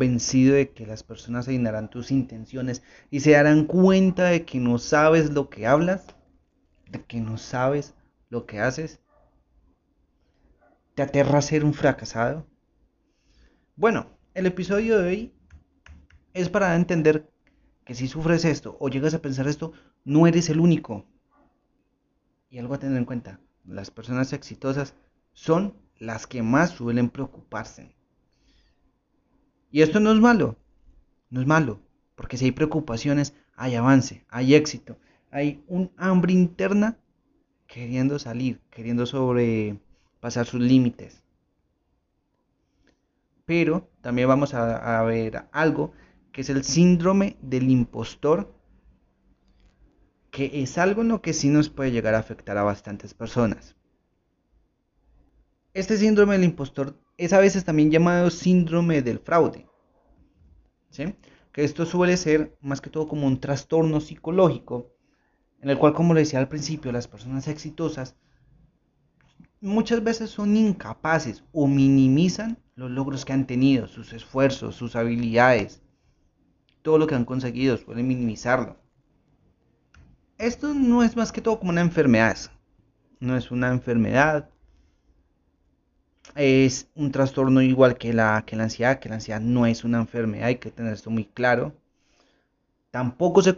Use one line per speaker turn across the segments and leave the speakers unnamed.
convencido de que las personas adivinarán tus intenciones y se darán cuenta de que no sabes lo que hablas, de que no sabes lo que haces. ¿Te aterra ser un fracasado? Bueno, el episodio de hoy es para entender que si sufres esto o llegas a pensar esto, no eres el único. Y algo a tener en cuenta, las personas exitosas son las que más suelen preocuparse. Y esto no es malo, no es malo, porque si hay preocupaciones, hay avance, hay éxito, hay un hambre interna queriendo salir, queriendo sobrepasar sus límites. Pero también vamos a, a ver algo que es el síndrome del impostor, que es algo en lo que sí nos puede llegar a afectar a bastantes personas. Este síndrome del impostor es a veces también llamado síndrome del fraude. Que esto suele ser más que todo como un trastorno psicológico, en el cual, como le decía al principio, las personas exitosas muchas veces son incapaces o minimizan los logros que han tenido, sus esfuerzos, sus habilidades, todo lo que han conseguido, suelen minimizarlo. Esto no es más que todo como una enfermedad, no es una enfermedad, es un trastorno igual que la, que la ansiedad, que la ansiedad no es una enfermedad, hay que tener esto muy claro. Tampoco se,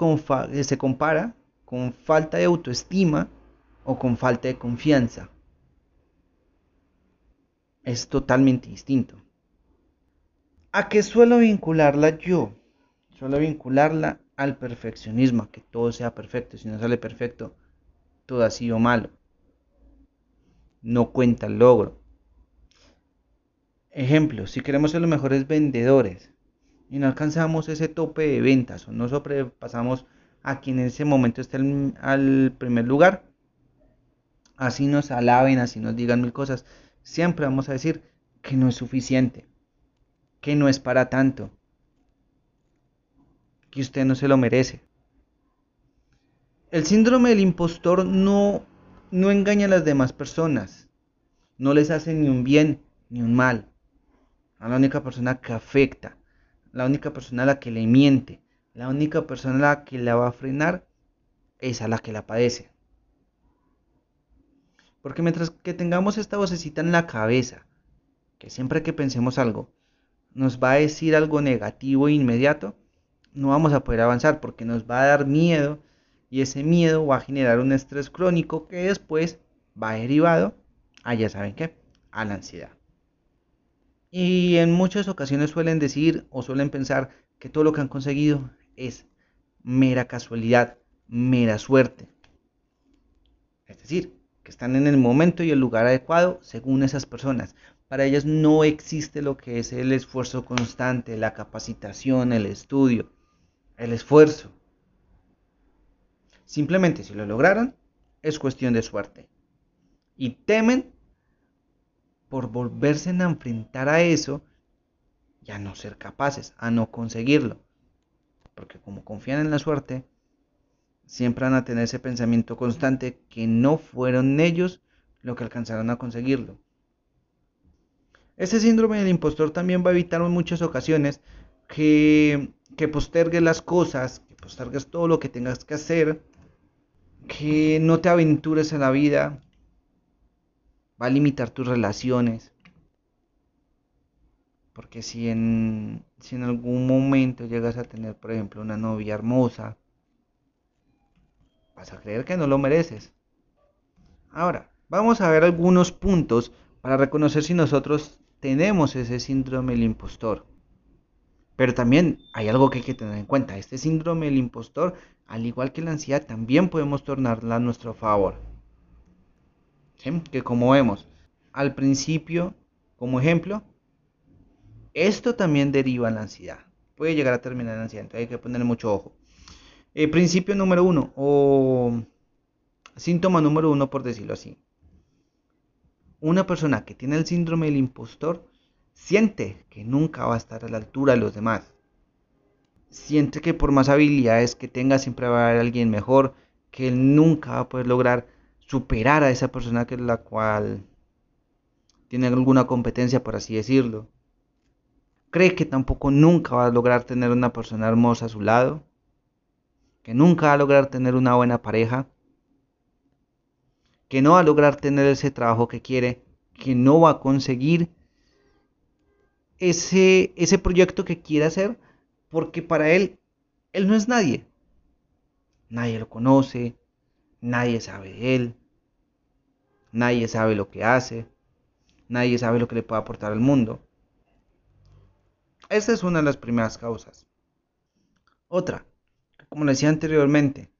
se compara con falta de autoestima o con falta de confianza. Es totalmente distinto. ¿A qué suelo vincularla yo? Suelo vincularla al perfeccionismo, a que todo sea perfecto. Si no sale perfecto, todo ha sido malo. No cuenta el logro. Ejemplo, si queremos ser los mejores vendedores y no alcanzamos ese tope de ventas o no sobrepasamos a quien en ese momento está al primer lugar, así nos alaben, así nos digan mil cosas, siempre vamos a decir que no es suficiente, que no es para tanto, que usted no se lo merece. El síndrome del impostor no, no engaña a las demás personas, no les hace ni un bien ni un mal a la única persona que afecta, la única persona a la que le miente, la única persona a la que la va a frenar es a la que la padece. Porque mientras que tengamos esta vocecita en la cabeza, que siempre que pensemos algo, nos va a decir algo negativo e inmediato, no vamos a poder avanzar porque nos va a dar miedo y ese miedo va a generar un estrés crónico que después va derivado a ya saben qué, a la ansiedad. Y en muchas ocasiones suelen decir o suelen pensar que todo lo que han conseguido es mera casualidad, mera suerte. Es decir, que están en el momento y el lugar adecuado según esas personas. Para ellas no existe lo que es el esfuerzo constante, la capacitación, el estudio, el esfuerzo. Simplemente si lo lograron, es cuestión de suerte. Y temen por volverse a enfrentar a eso y a no ser capaces, a no conseguirlo. Porque como confían en la suerte, siempre van a tener ese pensamiento constante que no fueron ellos lo que alcanzaron a conseguirlo. Ese síndrome del impostor también va a evitar en muchas ocasiones que, que postergues las cosas, que postergues todo lo que tengas que hacer, que no te aventures en la vida, va a limitar tus relaciones. Porque si en, si en algún momento llegas a tener, por ejemplo, una novia hermosa, vas a creer que no lo mereces. Ahora, vamos a ver algunos puntos para reconocer si nosotros tenemos ese síndrome del impostor. Pero también hay algo que hay que tener en cuenta. Este síndrome del impostor, al igual que la ansiedad, también podemos tornarla a nuestro favor que como vemos al principio, como ejemplo, esto también deriva en la ansiedad. Puede llegar a terminar en ansiedad, entonces hay que poner mucho ojo. El principio número uno, o síntoma número uno, por decirlo así. Una persona que tiene el síndrome del impostor siente que nunca va a estar a la altura de los demás. Siente que por más habilidades que tenga siempre va a haber alguien mejor, que él nunca va a poder lograr superar a esa persona que la cual tiene alguna competencia, por así decirlo. cree que tampoco nunca va a lograr tener una persona hermosa a su lado, que nunca va a lograr tener una buena pareja, que no va a lograr tener ese trabajo que quiere, que no va a conseguir ese, ese proyecto que quiere hacer, porque para él, él no es nadie. Nadie lo conoce, nadie sabe de él, nadie sabe lo que hace, nadie sabe lo que le puede aportar al mundo. Esa es una de las primeras causas. Otra, como decía anteriormente,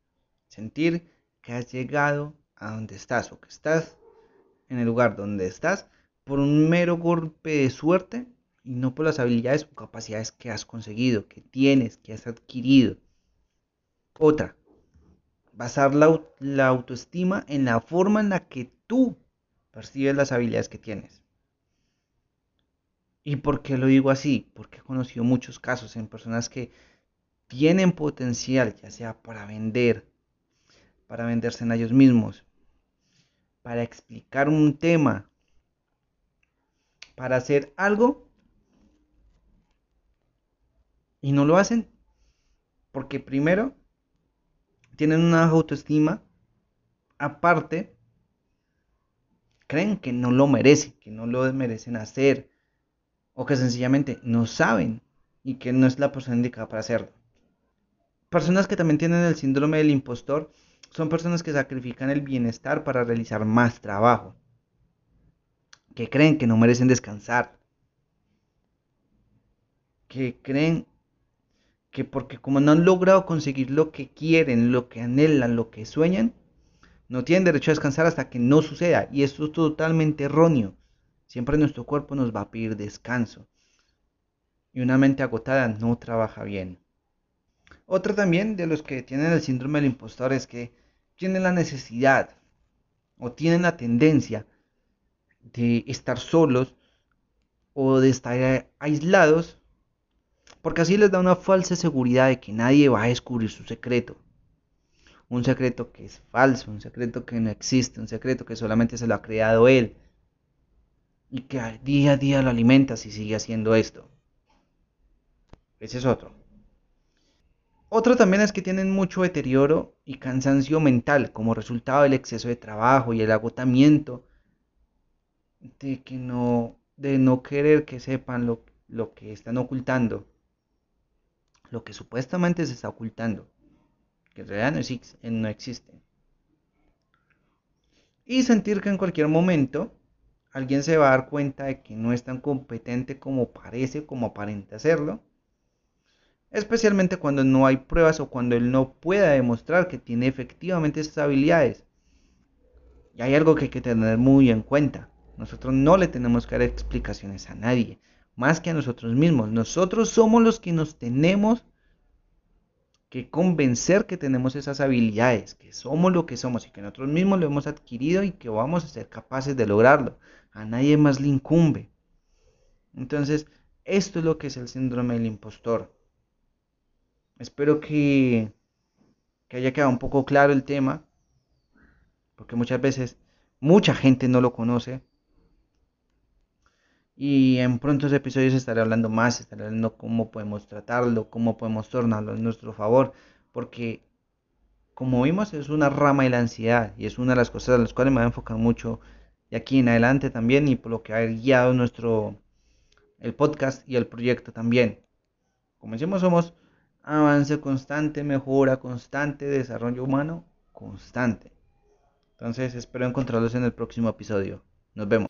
sentir que has llegado a donde estás o que estás en el lugar donde estás por un mero golpe de suerte y no por las habilidades o capacidades que has conseguido, que tienes, que has adquirido. Otra, basar la, la autoestima en la forma en la que tú percibes las habilidades que tienes. ¿Y por qué lo digo así? Porque he conocido muchos casos en personas que tienen potencial, ya sea para vender, para venderse en ellos mismos, para explicar un tema, para hacer algo, y no lo hacen porque primero tienen una autoestima aparte, creen que no lo merecen, que no lo merecen hacer, o que sencillamente no saben y que no es la persona indicada para hacerlo. Personas que también tienen el síndrome del impostor son personas que sacrifican el bienestar para realizar más trabajo, que creen que no merecen descansar, que creen que porque como no han logrado conseguir lo que quieren, lo que anhelan, lo que sueñan, no tienen derecho a descansar hasta que no suceda. Y esto es totalmente erróneo. Siempre nuestro cuerpo nos va a pedir descanso. Y una mente agotada no trabaja bien. Otro también de los que tienen el síndrome del impostor es que tienen la necesidad o tienen la tendencia de estar solos o de estar aislados porque así les da una falsa seguridad de que nadie va a descubrir su secreto. Un secreto que es falso, un secreto que no existe, un secreto que solamente se lo ha creado él y que día a día lo alimentas y sigue haciendo esto. Ese es otro. Otro también es que tienen mucho deterioro y cansancio mental como resultado del exceso de trabajo y el agotamiento de que no de no querer que sepan lo, lo que están ocultando, lo que supuestamente se está ocultando, que en realidad no, no existe. Y sentir que en cualquier momento alguien se va a dar cuenta de que no es tan competente como parece, como aparenta hacerlo. Especialmente cuando no hay pruebas o cuando él no pueda demostrar que tiene efectivamente esas habilidades. Y hay algo que hay que tener muy en cuenta. Nosotros no le tenemos que dar explicaciones a nadie, más que a nosotros mismos. Nosotros somos los que nos tenemos que convencer que tenemos esas habilidades, que somos lo que somos y que nosotros mismos lo hemos adquirido y que vamos a ser capaces de lograrlo. A nadie más le incumbe. Entonces, esto es lo que es el síndrome del impostor. Espero que, que haya quedado un poco claro el tema, porque muchas veces mucha gente no lo conoce y en prontos episodios estaré hablando más, estaré hablando cómo podemos tratarlo, cómo podemos tornarlo en nuestro favor, porque como vimos es una rama de la ansiedad y es una de las cosas a las cuales me voy a enfocar mucho de aquí en adelante también y por lo que ha guiado nuestro el podcast y el proyecto también. Como decimos, somos avance constante, mejora constante, desarrollo humano constante. Entonces espero encontrarlos en el próximo episodio. Nos vemos.